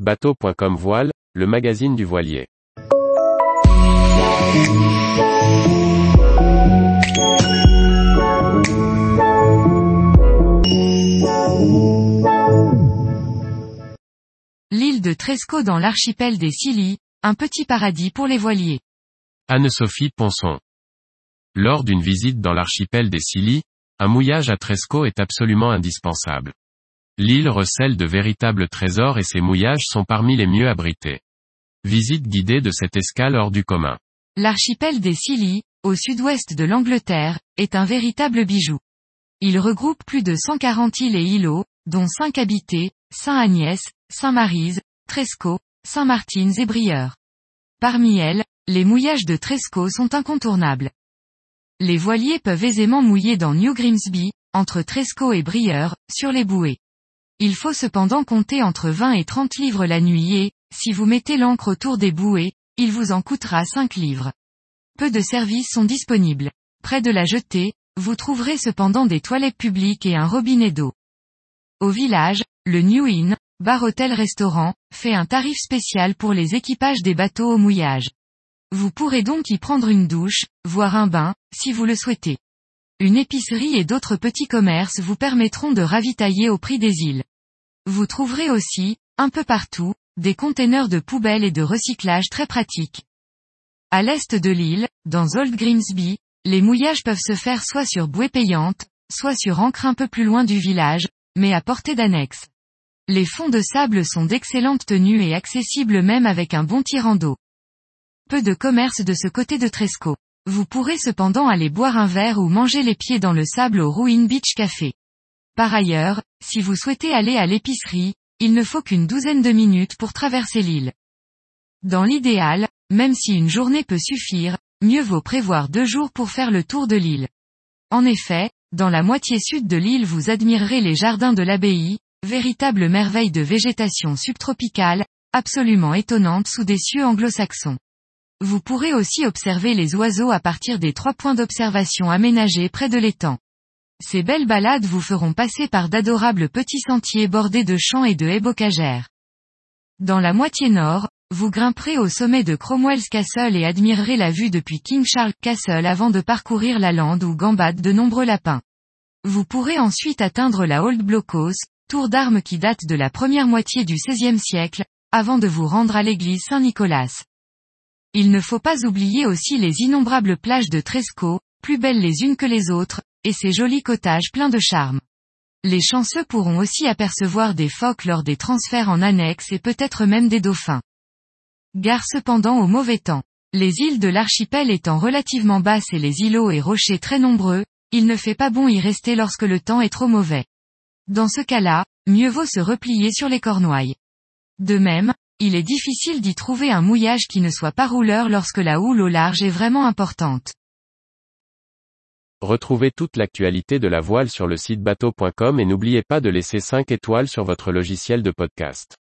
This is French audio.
Bateau.com Voile, le magazine du voilier. L'île de Tresco dans l'archipel des Scilly, un petit paradis pour les voiliers. Anne-Sophie Ponson. Lors d'une visite dans l'archipel des Scilly, un mouillage à Tresco est absolument indispensable. L'île recèle de véritables trésors et ses mouillages sont parmi les mieux abrités. Visite guidée de cette escale hors du commun. L'archipel des Scilly, au sud-ouest de l'Angleterre, est un véritable bijou. Il regroupe plus de 140 îles et îlots, dont 5 habités, Saint-Agnès, Saint-Maryse, Tresco, Saint-Martins et Brieur. Parmi elles, les mouillages de Tresco sont incontournables. Les voiliers peuvent aisément mouiller dans New Grimsby, entre Tresco et Brieur, sur les bouées. Il faut cependant compter entre 20 et 30 livres la nuit et, si vous mettez l'ancre autour des bouées, il vous en coûtera 5 livres. Peu de services sont disponibles. Près de la jetée, vous trouverez cependant des toilettes publiques et un robinet d'eau. Au village, le New Inn, bar hôtel restaurant, fait un tarif spécial pour les équipages des bateaux au mouillage. Vous pourrez donc y prendre une douche, voire un bain, si vous le souhaitez. Une épicerie et d'autres petits commerces vous permettront de ravitailler au prix des îles. Vous trouverez aussi, un peu partout, des containers de poubelles et de recyclage très pratiques. À l'est de l'île, dans Old Grimsby, les mouillages peuvent se faire soit sur bouée payante, soit sur ancre un peu plus loin du village, mais à portée d'annexe. Les fonds de sable sont d'excellente tenue et accessibles même avec un bon tirant d'eau. Peu de commerce de ce côté de Tresco. Vous pourrez cependant aller boire un verre ou manger les pieds dans le sable au Ruin Beach Café. Par ailleurs, si vous souhaitez aller à l'épicerie, il ne faut qu'une douzaine de minutes pour traverser l'île. Dans l'idéal, même si une journée peut suffire, mieux vaut prévoir deux jours pour faire le tour de l'île. En effet, dans la moitié sud de l'île vous admirerez les jardins de l'abbaye, véritable merveille de végétation subtropicale, absolument étonnante sous des cieux anglo-saxons. Vous pourrez aussi observer les oiseaux à partir des trois points d'observation aménagés près de l'étang. Ces belles balades vous feront passer par d'adorables petits sentiers bordés de champs et de haies bocagères. Dans la moitié nord, vous grimperez au sommet de Cromwell's Castle et admirerez la vue depuis King Charles Castle avant de parcourir la lande où gambadent de nombreux lapins. Vous pourrez ensuite atteindre la Old Blockhouse, tour d'armes qui date de la première moitié du XVIe siècle, avant de vous rendre à l'église Saint-Nicolas. Il ne faut pas oublier aussi les innombrables plages de Tresco, plus belles les unes que les autres, et ses jolis cottages pleins de charme. Les chanceux pourront aussi apercevoir des phoques lors des transferts en annexe et peut-être même des dauphins. Gare cependant au mauvais temps. Les îles de l'archipel étant relativement basses et les îlots et rochers très nombreux, il ne fait pas bon y rester lorsque le temps est trop mauvais. Dans ce cas-là, mieux vaut se replier sur les cornouailles. De même, il est difficile d'y trouver un mouillage qui ne soit pas rouleur lorsque la houle au large est vraiment importante. Retrouvez toute l'actualité de la voile sur le site bateau.com et n'oubliez pas de laisser 5 étoiles sur votre logiciel de podcast.